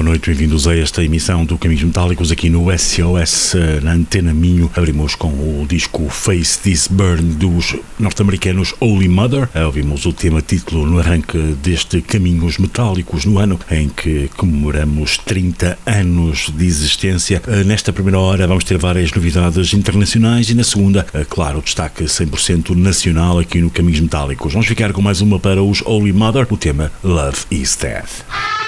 boa noite, bem-vindos a esta emissão do Caminhos Metálicos aqui no SOS eh, na Antena Minho. Abrimos com o disco Face This Burn dos norte-americanos Holy Mother. Eh, ouvimos o tema título no arranque deste Caminhos Metálicos no ano em que comemoramos 30 anos de existência. Eh, nesta primeira hora vamos ter várias novidades internacionais e na segunda, claro, destaque 100% nacional aqui no Caminhos Metálicos. Vamos ficar com mais uma para os Holy Mother, o tema Love is Death.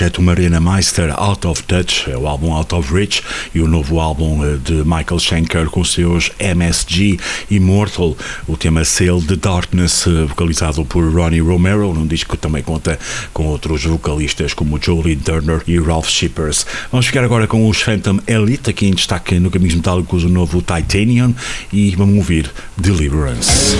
Projeto Marina Meister, Out of Touch, é o álbum Out of Reach, e o novo álbum eh, de Michael Schenker com seus MSG Immortal, o tema Sail the Darkness, eh, vocalizado por Ronnie Romero, num disco que também conta com outros vocalistas como Jolie Turner e Ralph Shippers. Vamos ficar agora com os Phantom Elite, aqui em destaque no Caminhos Metálicos, o novo Titanium, e vamos ouvir Deliverance.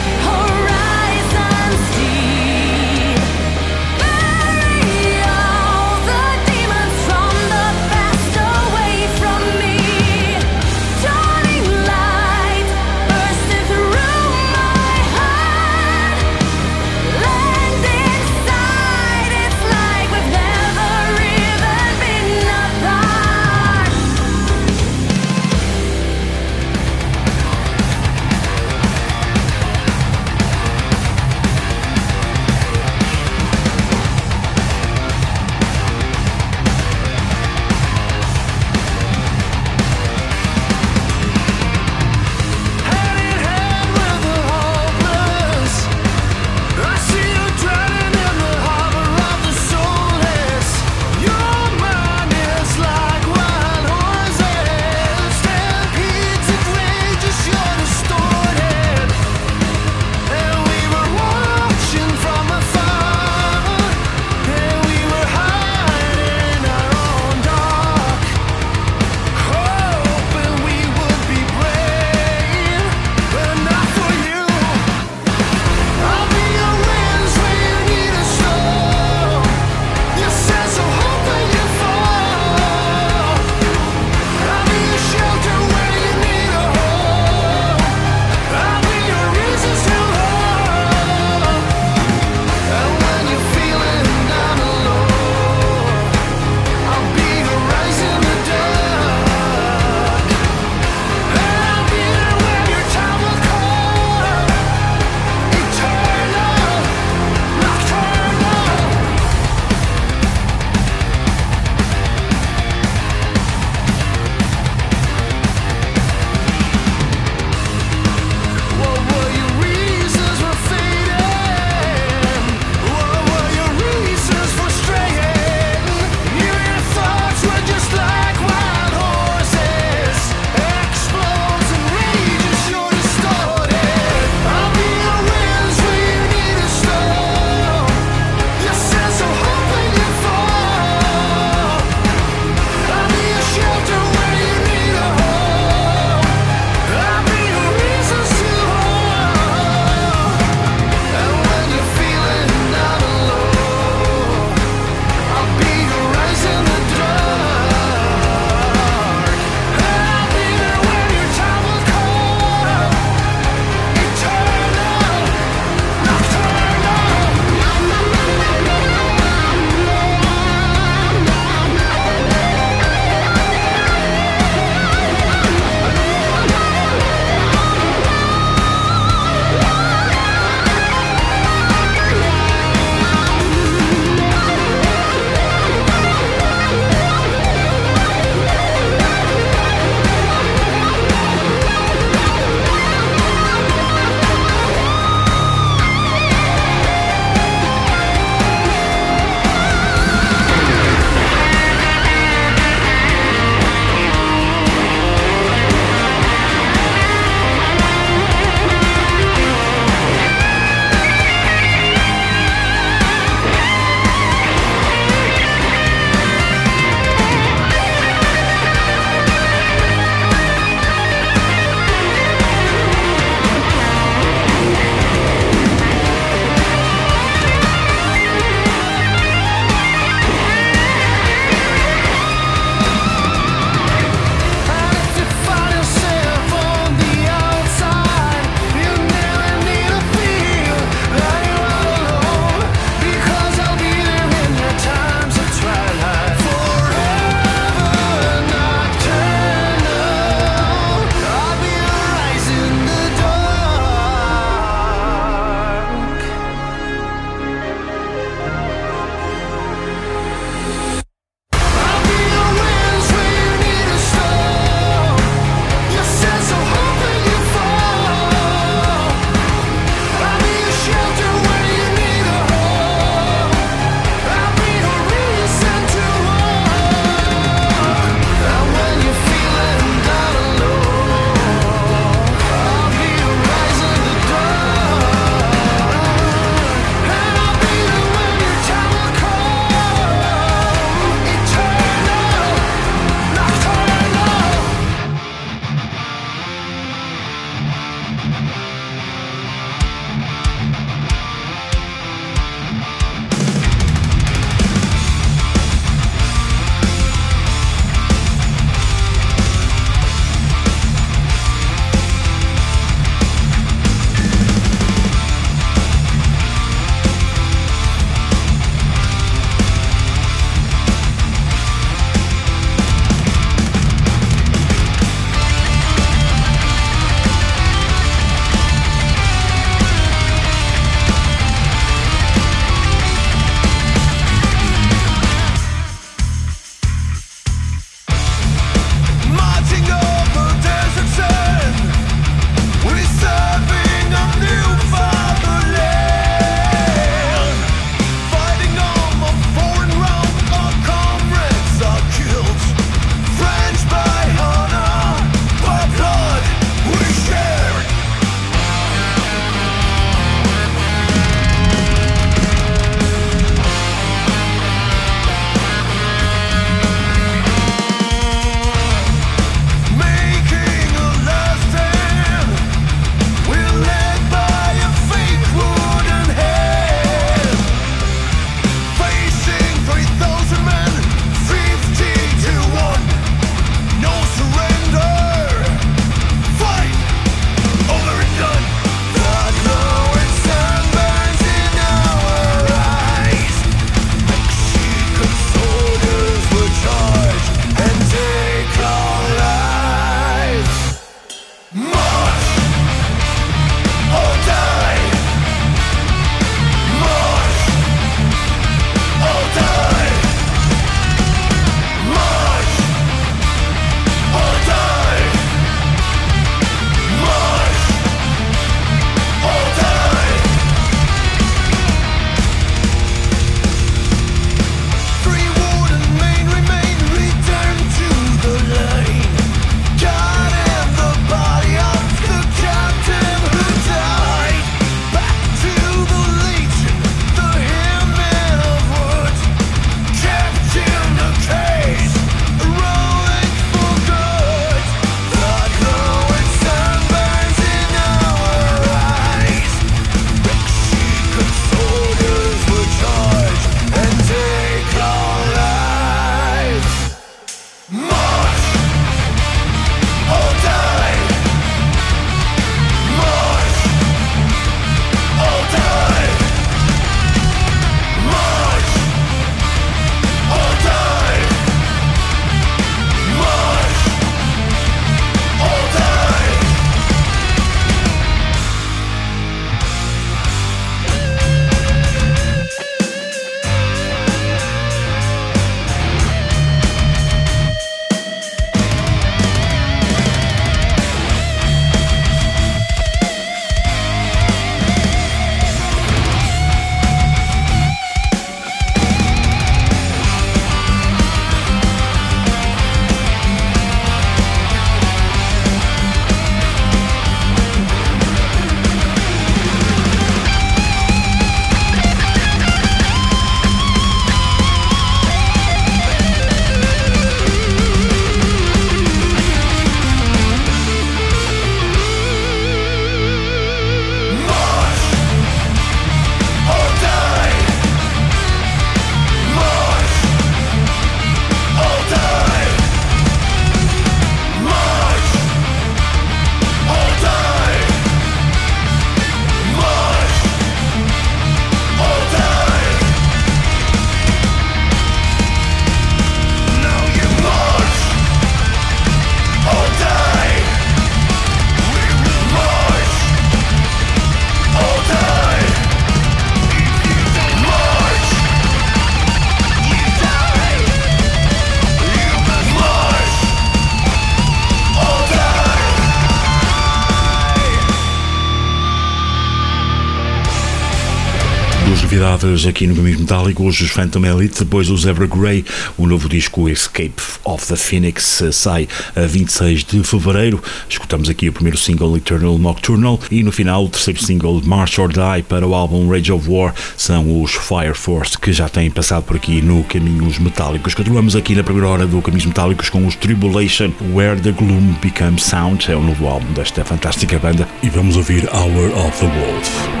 Duas novidades aqui no Caminhos Metálicos, os Phantom Elite, depois os Evergrey, o novo disco Escape of the Phoenix sai a 26 de Fevereiro. Escutamos aqui o primeiro single Eternal Nocturnal e no final o terceiro single March or Die para o álbum Rage of War são os Fire Force que já têm passado por aqui no Caminhos Metálicos. Continuamos aqui na primeira hora do Caminhos Metálicos com os Tribulation Where the Gloom Becomes Sound, é o novo álbum desta fantástica banda e vamos ouvir Hour of the Wolf.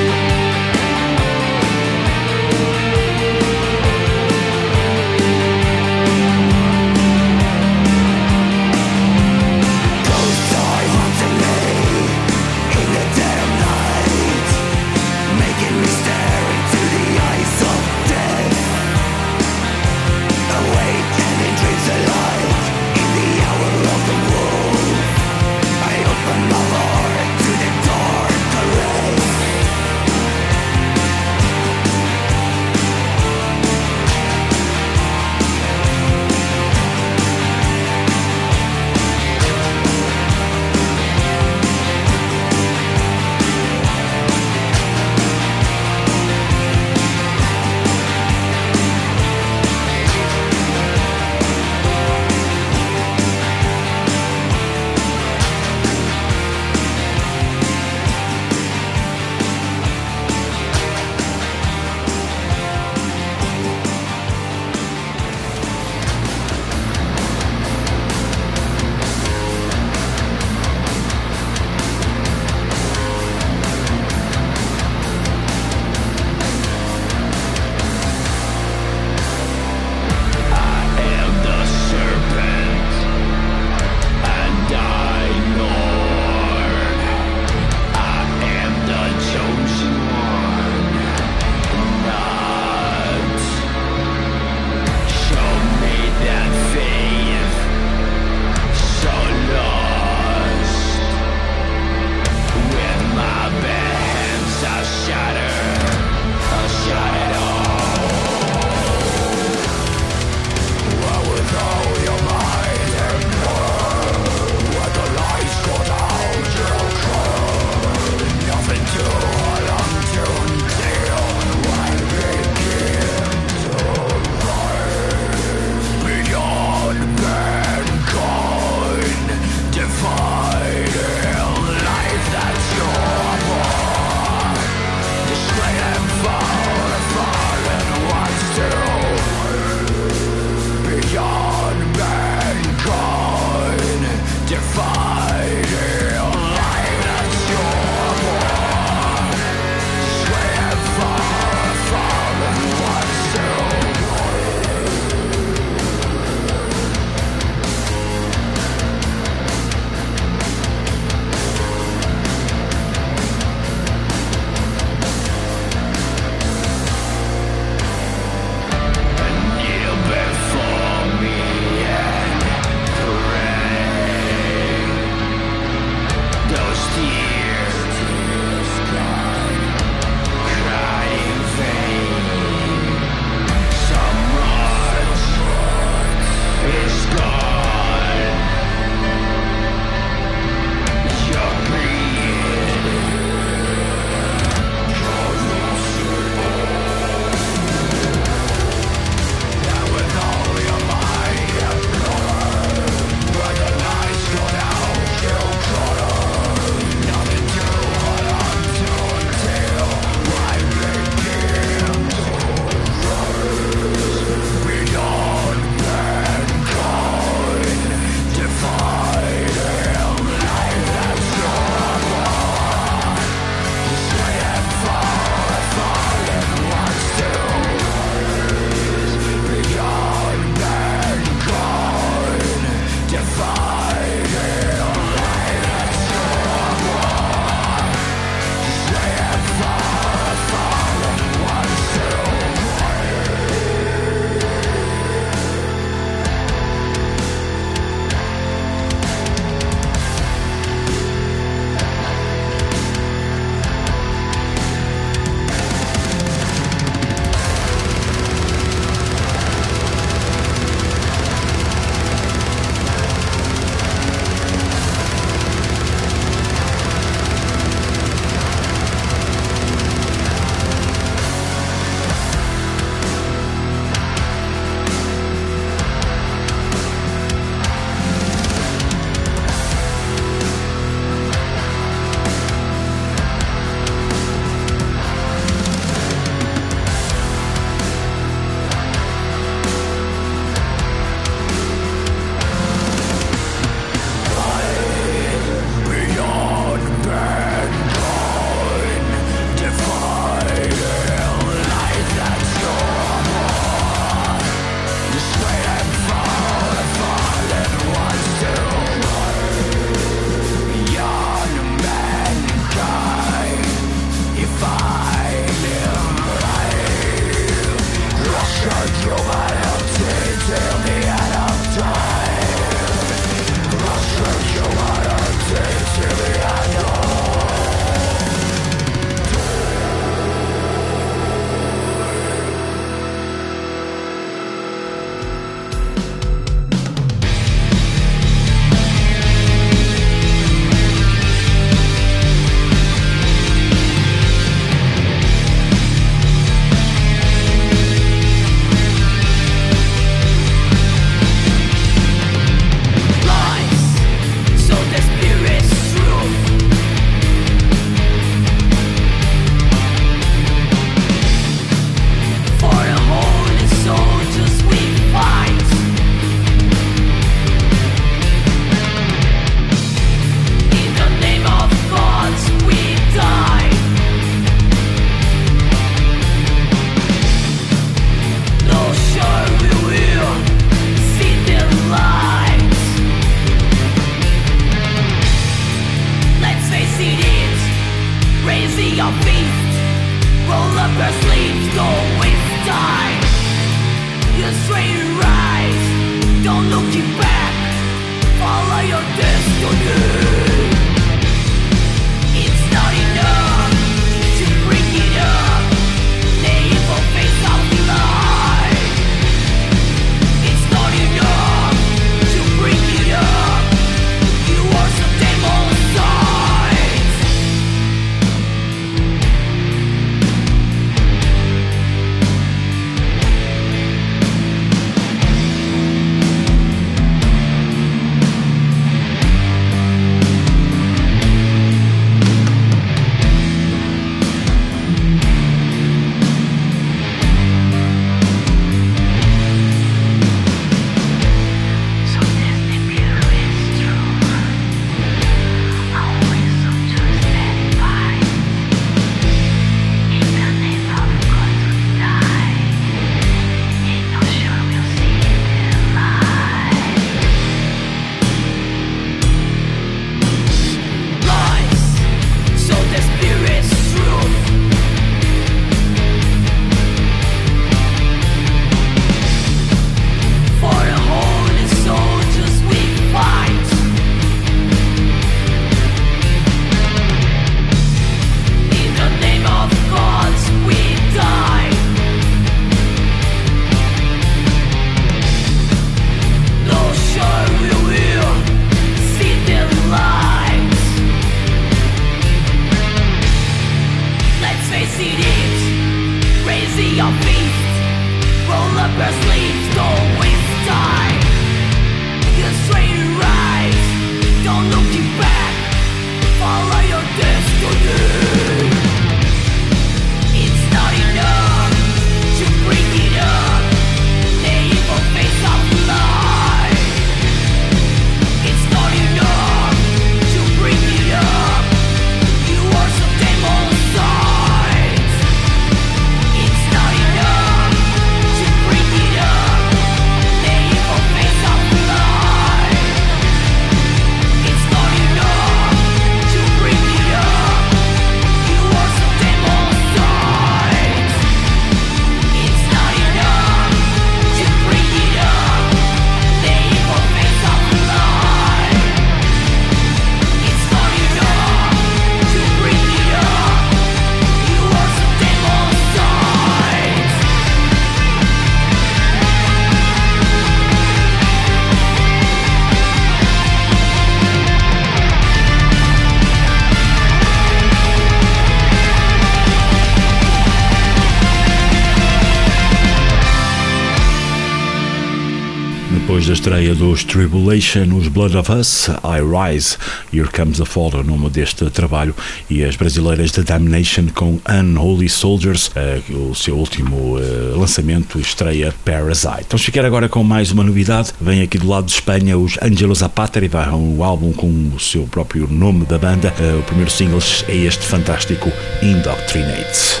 os Tribulation, os Blood of Us, I Rise, Here Comes the Fall, é o nome deste trabalho, e as brasileiras The Damnation com Unholy Soldiers, uh, o seu último uh, lançamento, estreia Parasite. Vamos ficar agora com mais uma novidade, vem aqui do lado de Espanha os Angelo Zapateri, um álbum com o seu próprio nome da banda, uh, o primeiro single é este fantástico Indoctrinate.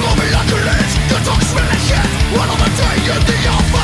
Moving the the offer?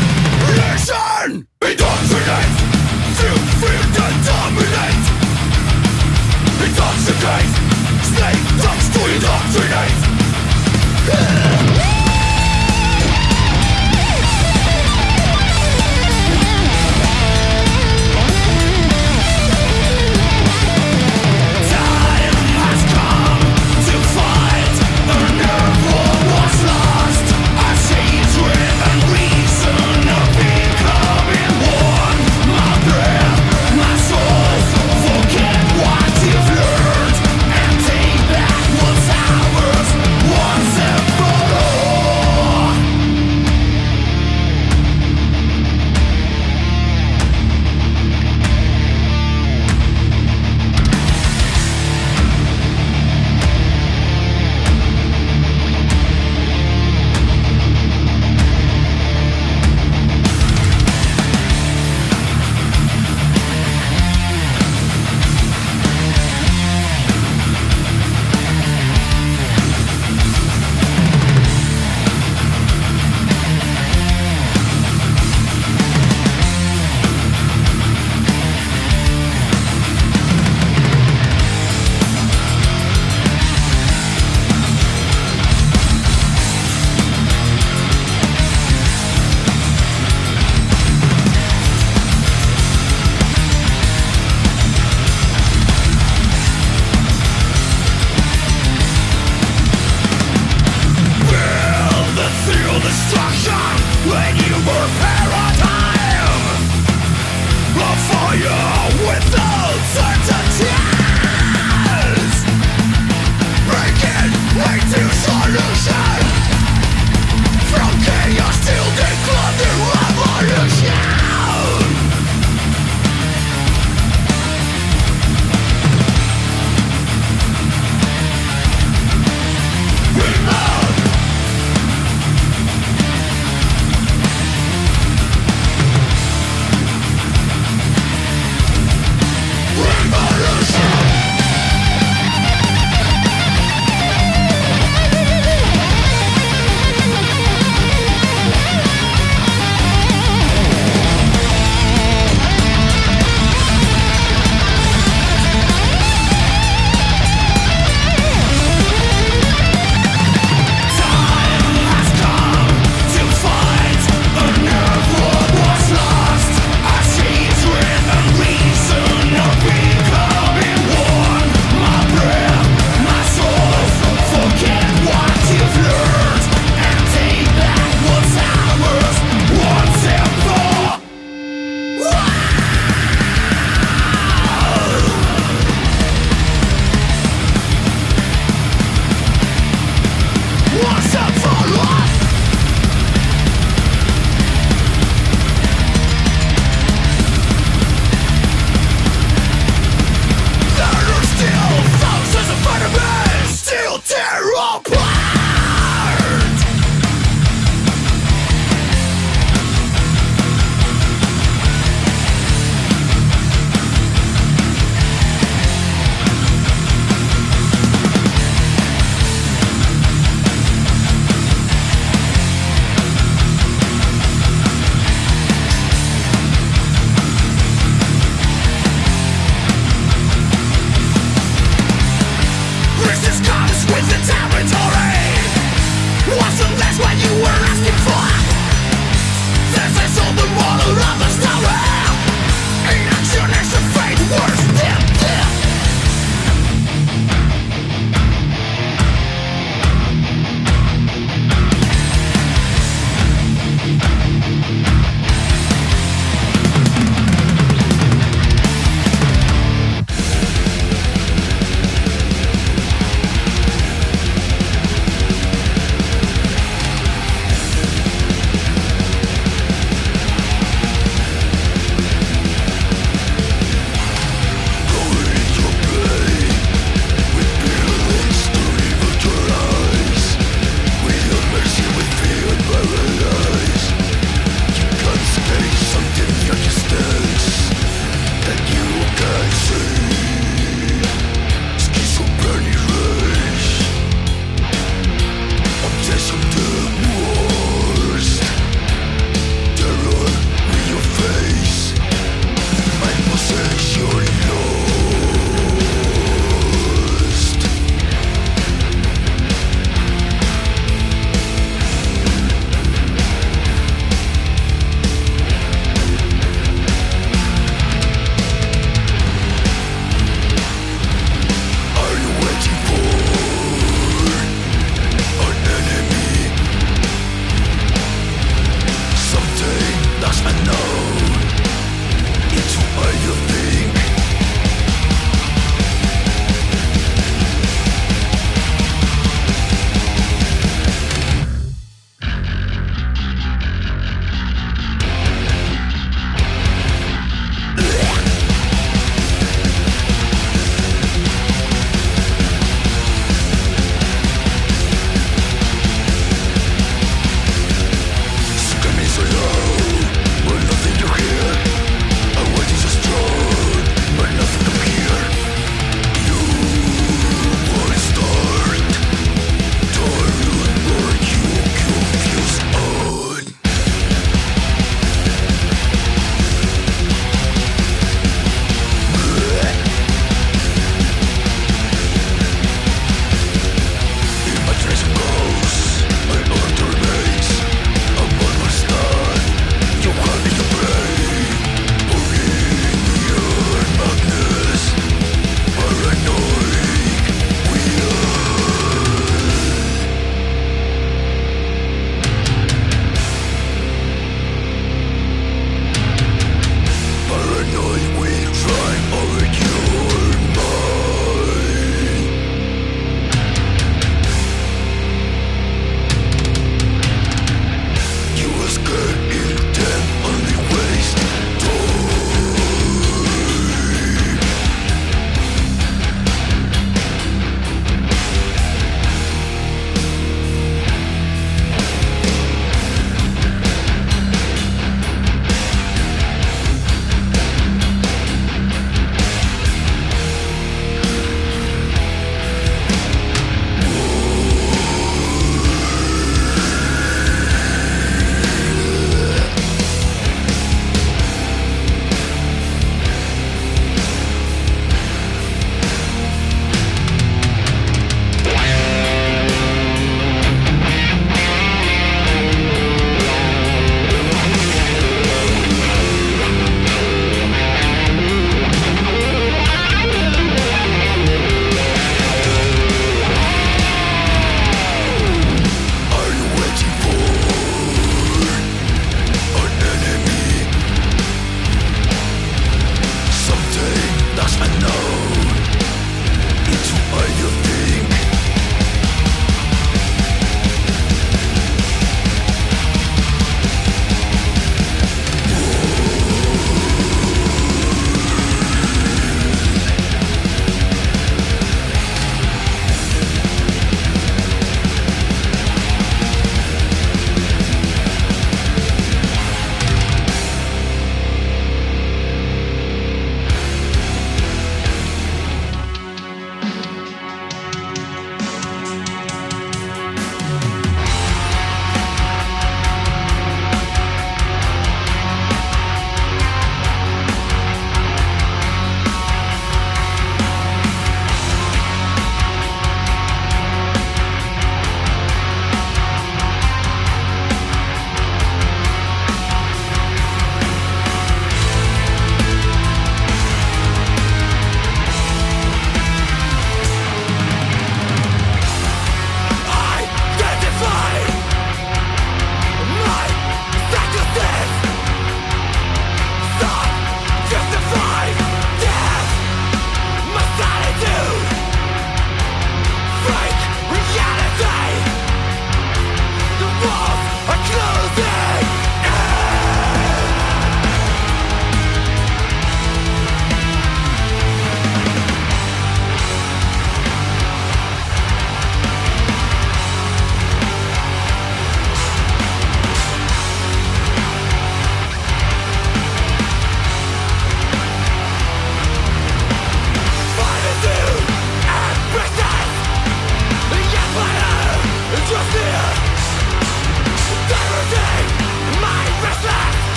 Indoctrinate, It dominates Feel Snake dogs to indoctrinate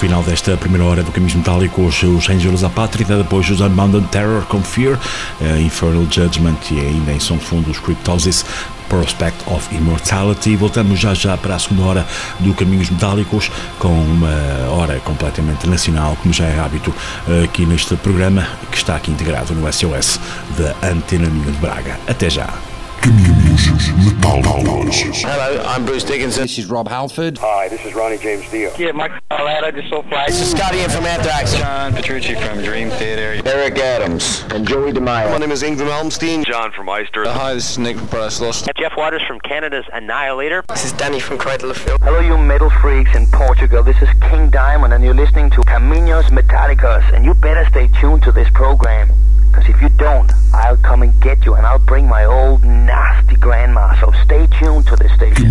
final desta primeira hora do Caminhos Metálicos, os Angels da Pátria, depois os Unbounded Terror com Fear, uh, Infernal Judgment e ainda em som de fundo os Cryptosis, Prospect of Immortality. Voltamos já já para a segunda hora do Caminhos Metálicos com uma hora completamente nacional, como já é hábito aqui neste programa, que está aqui integrado no SOS da Antena Minho de Braga. Até já! Caminhos Metálicos. Hello, I'm Bruce Dickinson. This is Rob Halford. Hi, this is Ronnie James Dio. Yeah, Mike Atlanta, just so fly. This is Scotty in from Anthrax. John Petrucci from Dream Theater. Eric Adams and Joey DeMaio. My name is Ingram Elmstein. John from Eister. Uh, hi, this is Nick from Paradise Lost. Jeff Waters from Canada's Annihilator. This is Danny from Cradle of Filth. Hello, you metal freaks in Portugal. This is King Diamond, and you're listening to Caminos Metallicos. And you better stay tuned to this program. Because if you don't, I'll come and get you, and I'll bring my old nasty grandma. So stay tuned to this station.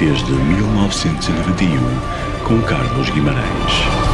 desde 1991, com Carlos Guimarães.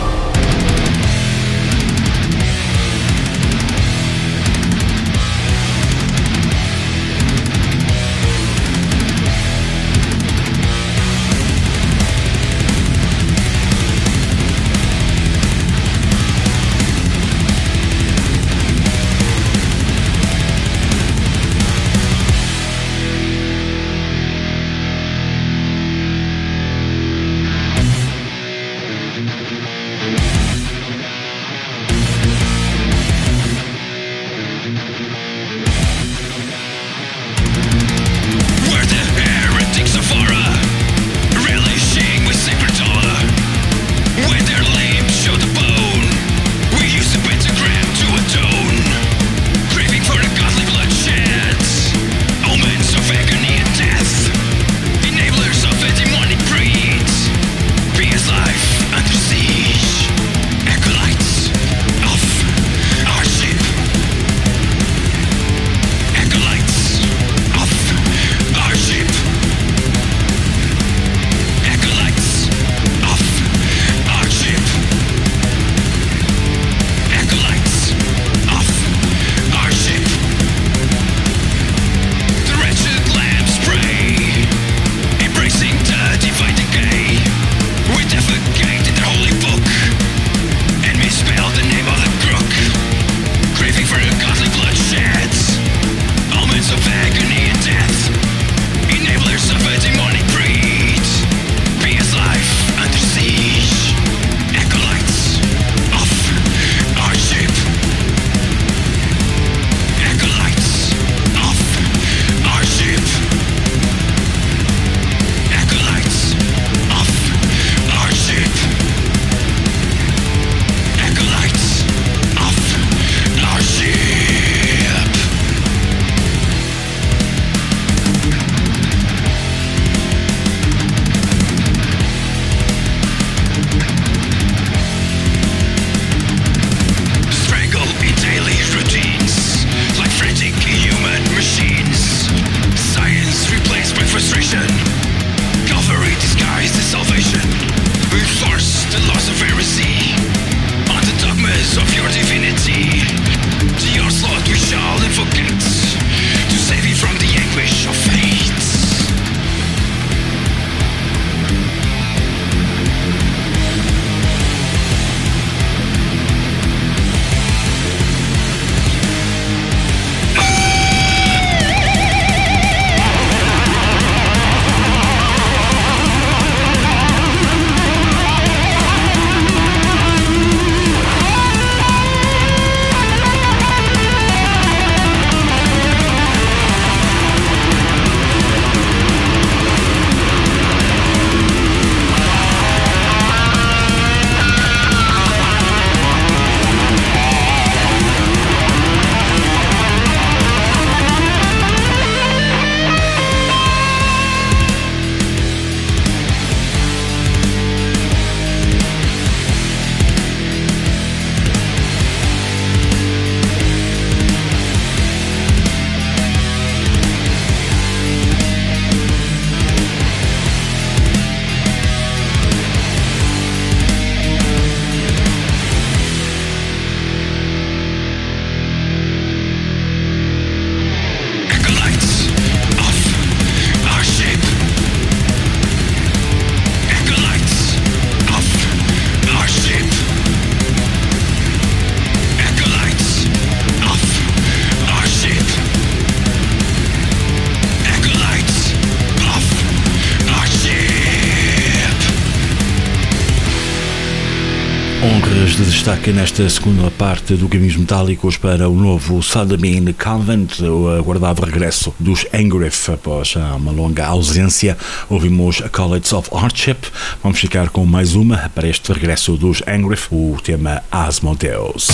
Destaque nesta segunda parte do Caminhos Metálicos para o novo Sodomine Convent, o aguardado regresso dos Angriff após uma longa ausência. Ouvimos College of Hardship. Vamos ficar com mais uma para este regresso dos Angriff, o tema Asmodeus.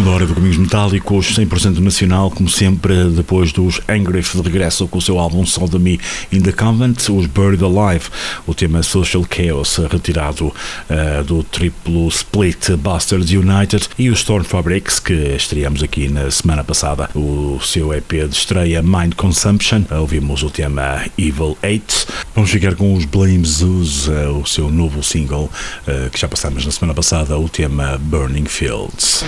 Segunda hora do Caminhos Metálicos, 100% nacional, como sempre, depois dos Angriff de regresso com o seu álbum Sodomy in the Convent, os Buried Alive, o tema Social Chaos, retirado uh, do triplo split Bastards United, e os Storm Fabrics, que estreamos aqui na semana passada, o seu EP de estreia Mind Consumption, ouvimos o tema Evil 8. Vamos ficar com os Blame Zoos, uh, o seu novo single, uh, que já passamos na semana passada, o tema Burning Fields.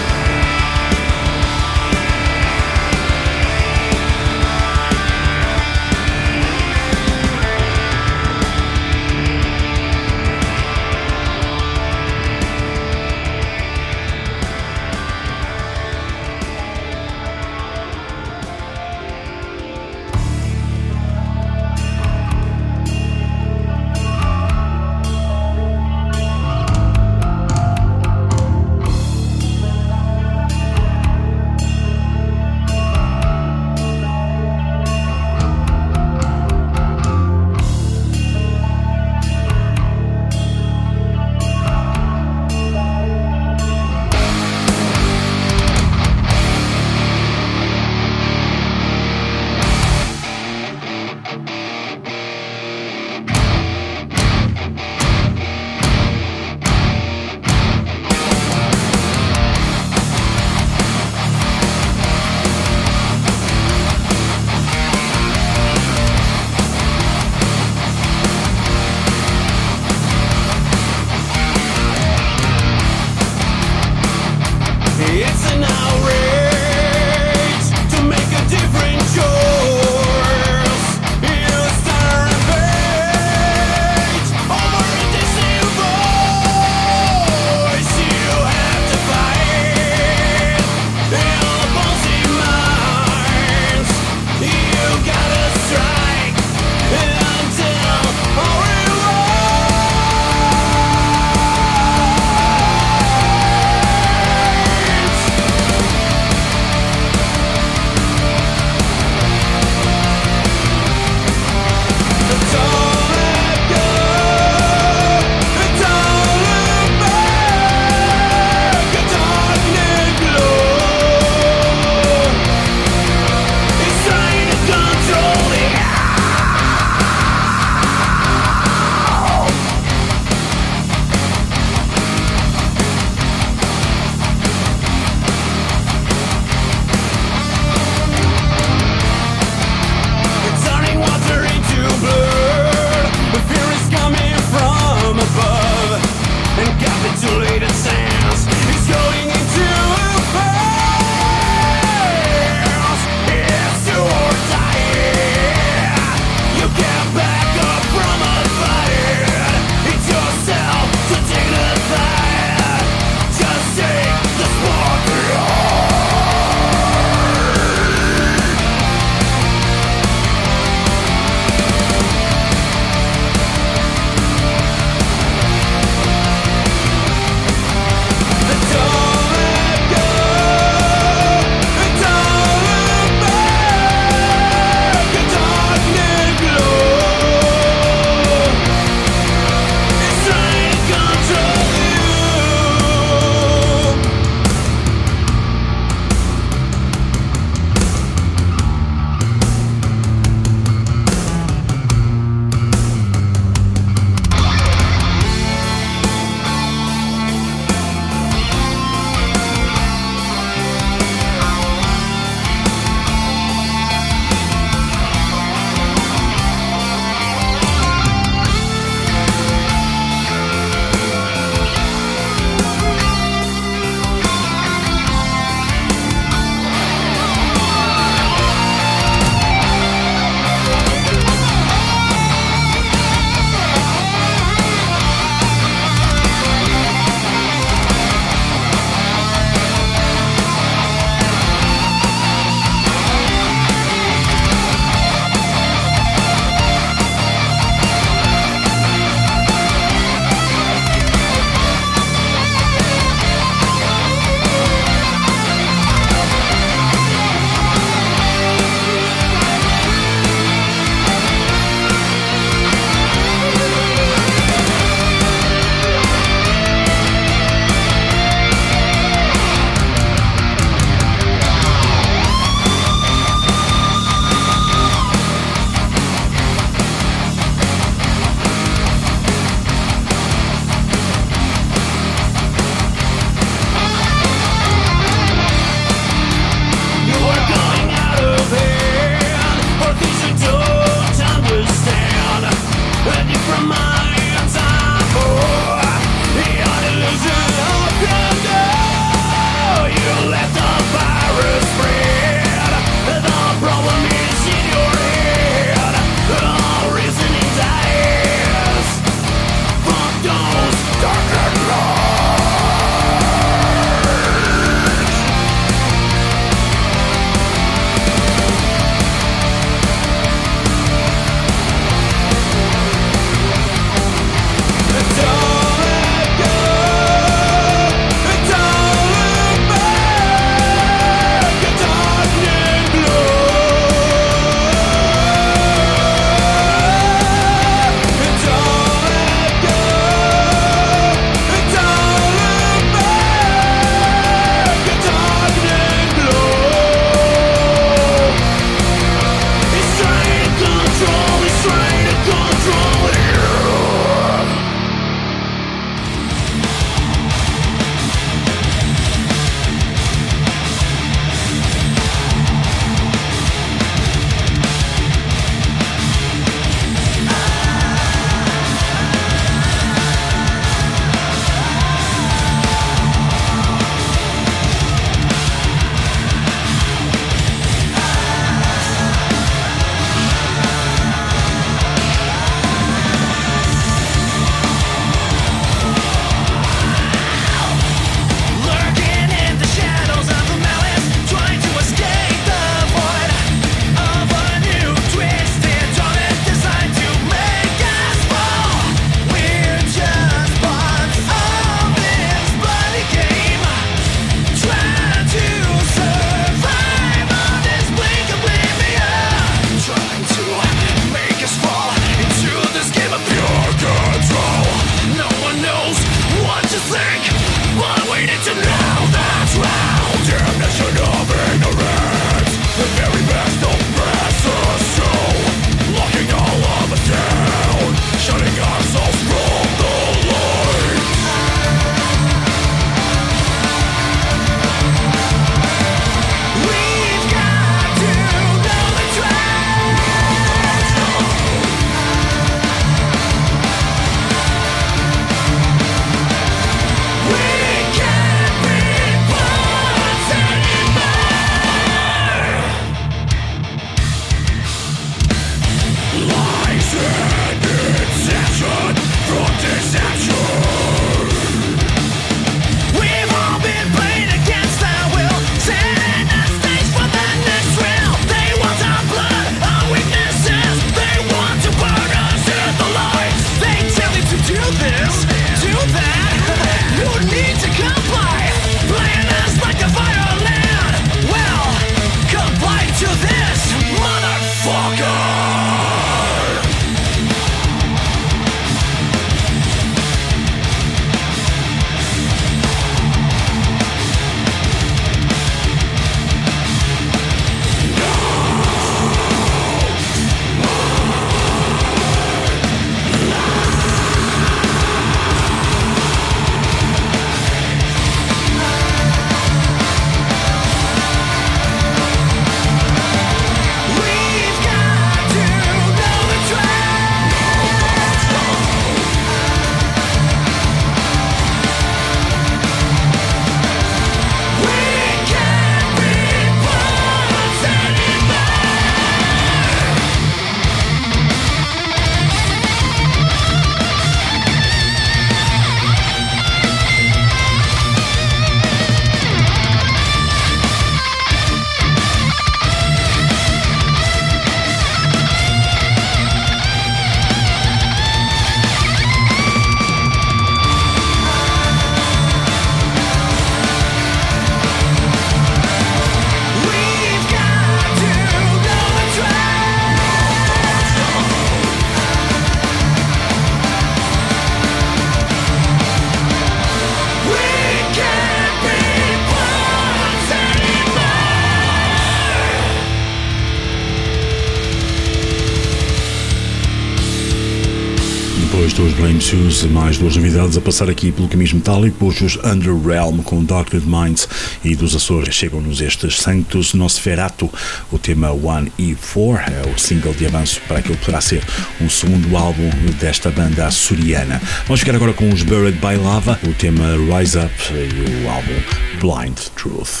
Mais duas novidades a passar aqui pelo caminho metálico, os Underrealm com Darkened Minds e dos Açores chegam-nos estes Sanctus Nosferatu, o tema 1 e 4, é o single de avanço para aquilo que poderá ser um segundo álbum desta banda açoriana. Vamos ficar agora com os Buried by Lava, o tema Rise Up e o álbum Blind Truth.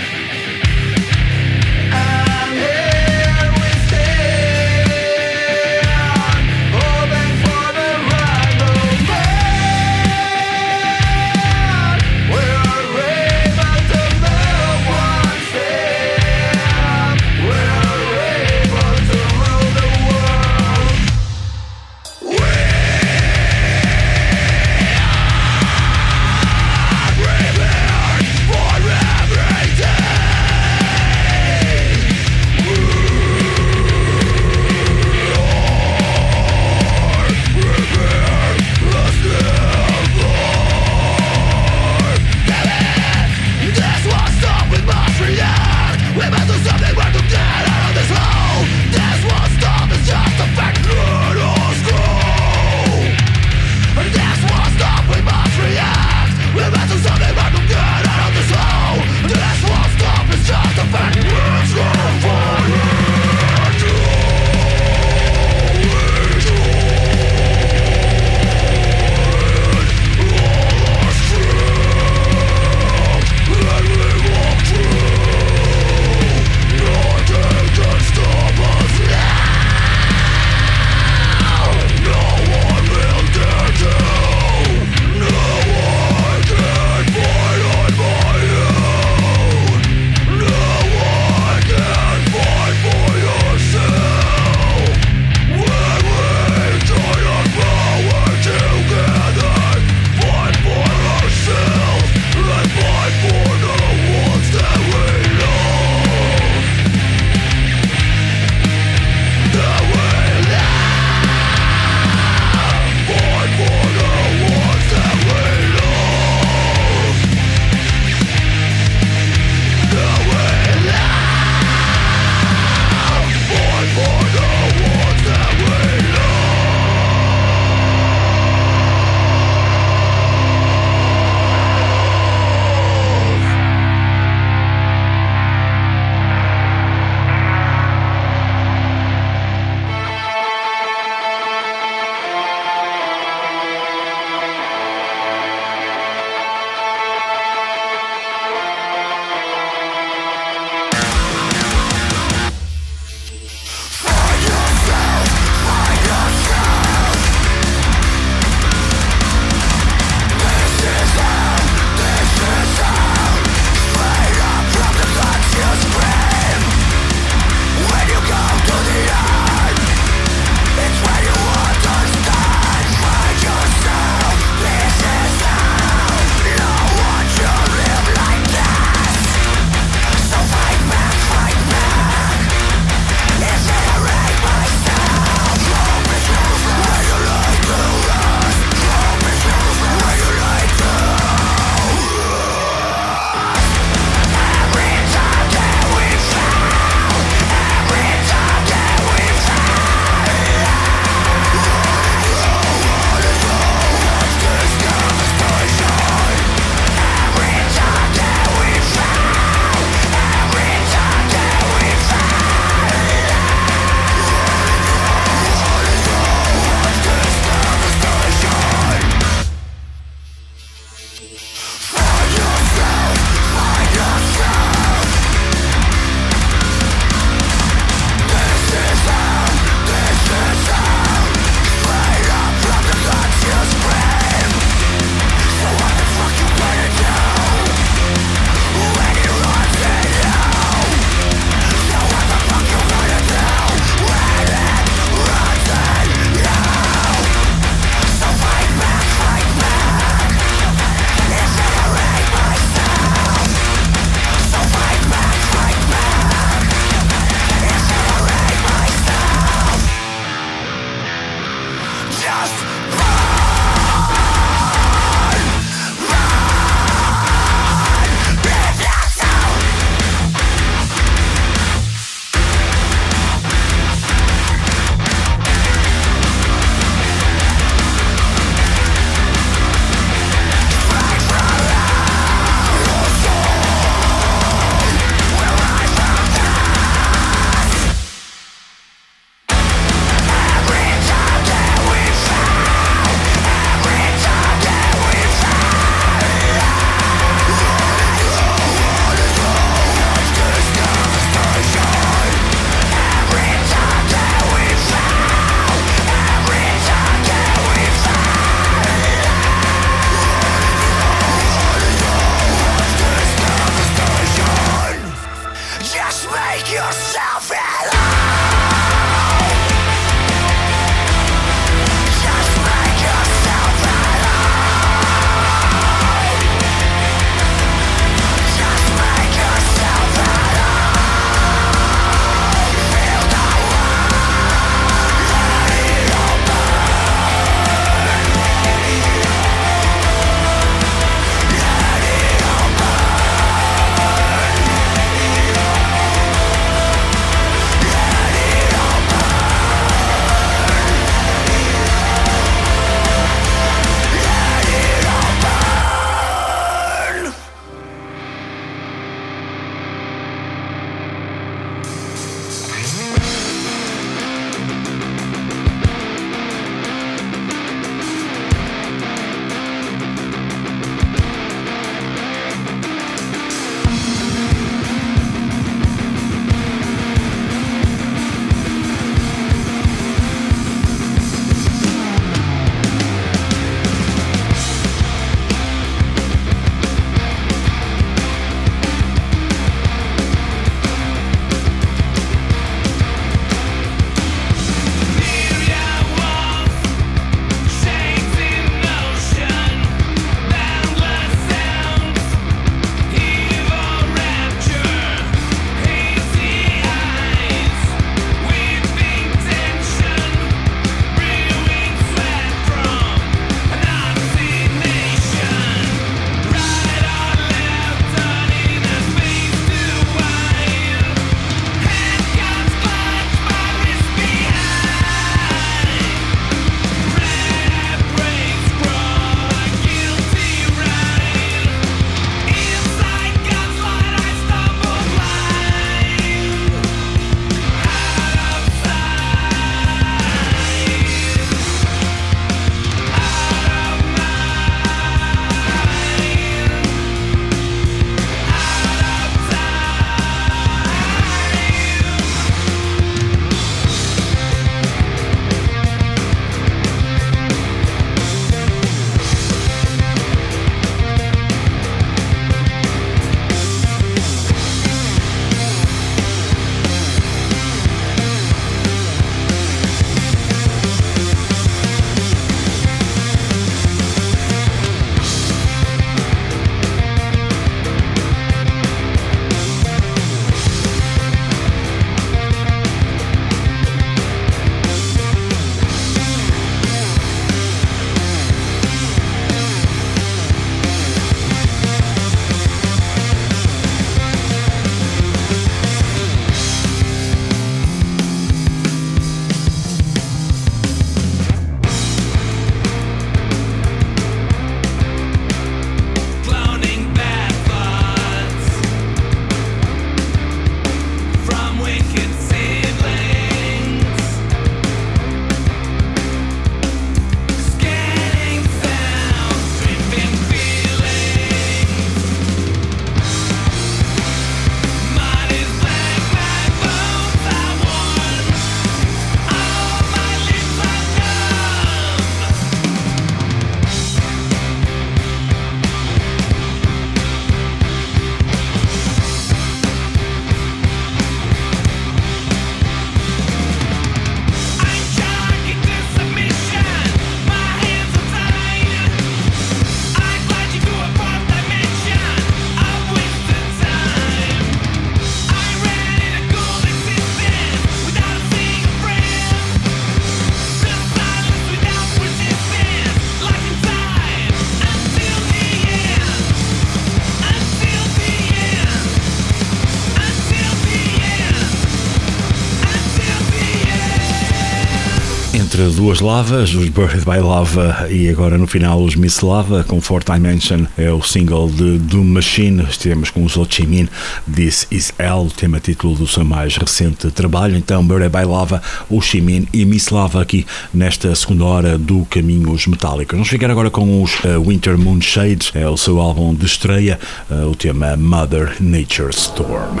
Lavas, os Buried by Lava e agora no final os Miss Lava, com Fourth Dimension, é o single de Doom Machine. Estivemos com os Ho Chi Minh, This Is Hell, tema título do seu mais recente trabalho. Então, Buried by Lava, Ho Chi Minh e Miss Lava aqui nesta segunda hora do Caminhos Metálicos. Vamos ficar agora com os uh, Winter Moon Shades, é o seu álbum de estreia, uh, o tema Mother Nature Storm.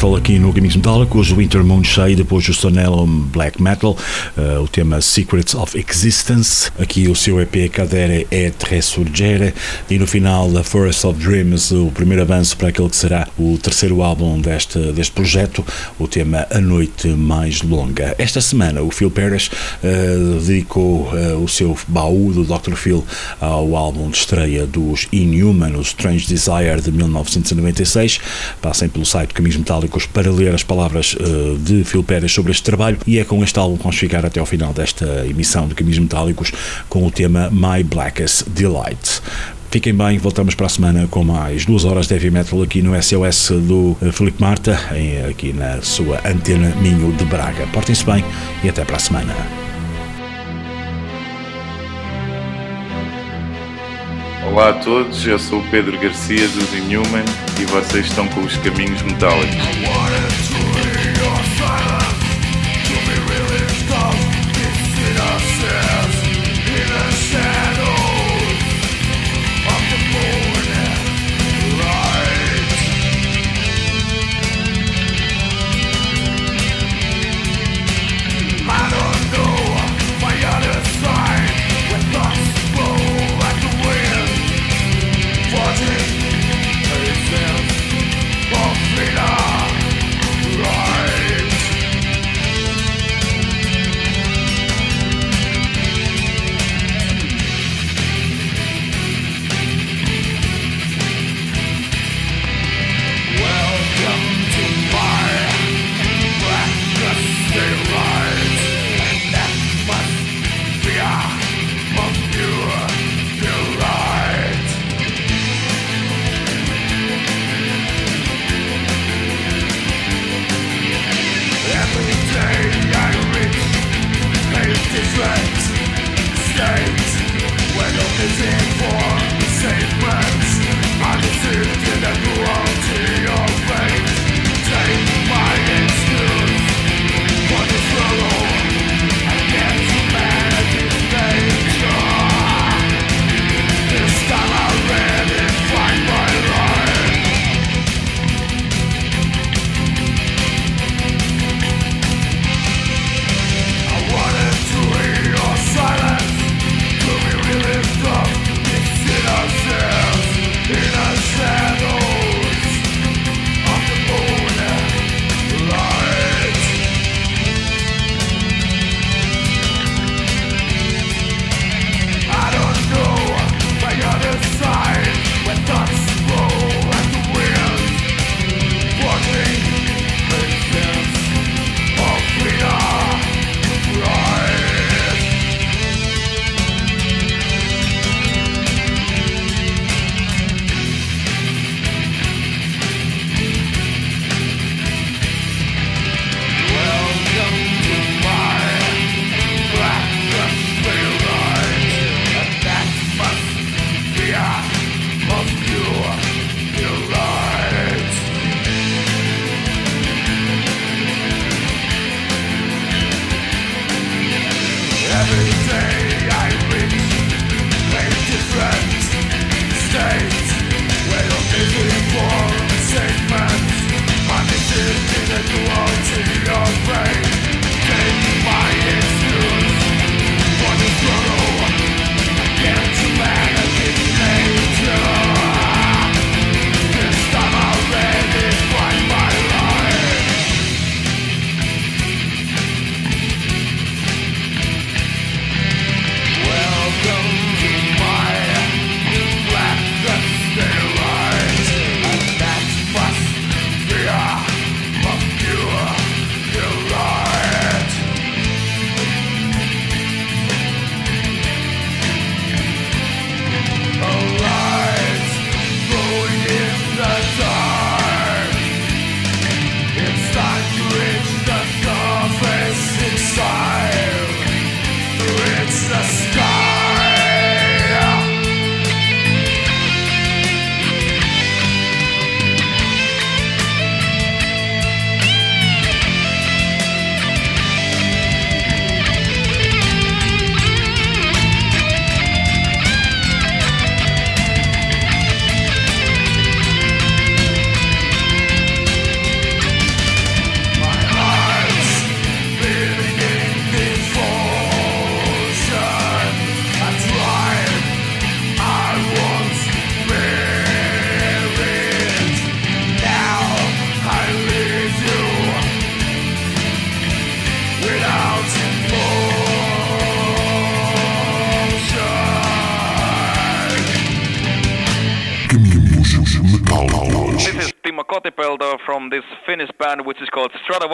Metal aqui no Caminhos Metálicos, Winter Moonshine, depois o Sonellum Black Metal, uh, o tema Secrets of Existence, aqui o seu EP Cadere et Resurgere, e no final The Forest of Dreams, o primeiro avanço para aquele que será o terceiro álbum deste, deste projeto, o tema A Noite Mais Longa. Esta semana o Phil Parrish uh, dedicou uh, o seu baú do Dr. Phil ao álbum de estreia dos Inhuman, o Strange Desire de 1996. Passem pelo site Caminhos Metálicos para ler as palavras uh, de Phil Pérez sobre este trabalho e é com este álbum que vamos ficar até ao final desta emissão de Caminhos Metálicos com o tema My Blackest Delight. Fiquem bem, voltamos para a semana com mais duas horas de heavy metal aqui no SOS do Felipe Marta, aqui na sua antena Minho de Braga. Portem-se bem e até para a semana. Olá a todos, eu sou o Pedro Garcia dos Inhuman e vocês estão com os Caminhos Metálicos.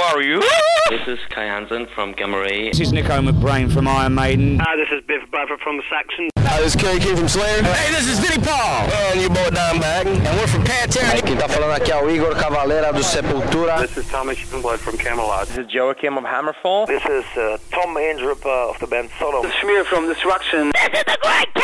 Called Stradivari. This is Kai Hansen from Gamma Ray. This is Nico McBrain from Iron Maiden. Hi, this is Biff Bradford from Saxon. Hi, this is Kerry King from Slayer. Hey, this is Vinnie Paul. And you both down back. And we're from Pantera. Quem tá falando aqui é o Igor Cavaleira do Sepultura. This is Thomas Blood from Camelot. This is Joachim of Hammerfall. This is uh, Tom Andrup uh, of the band Sodom. Schmier from Destruction. Greetings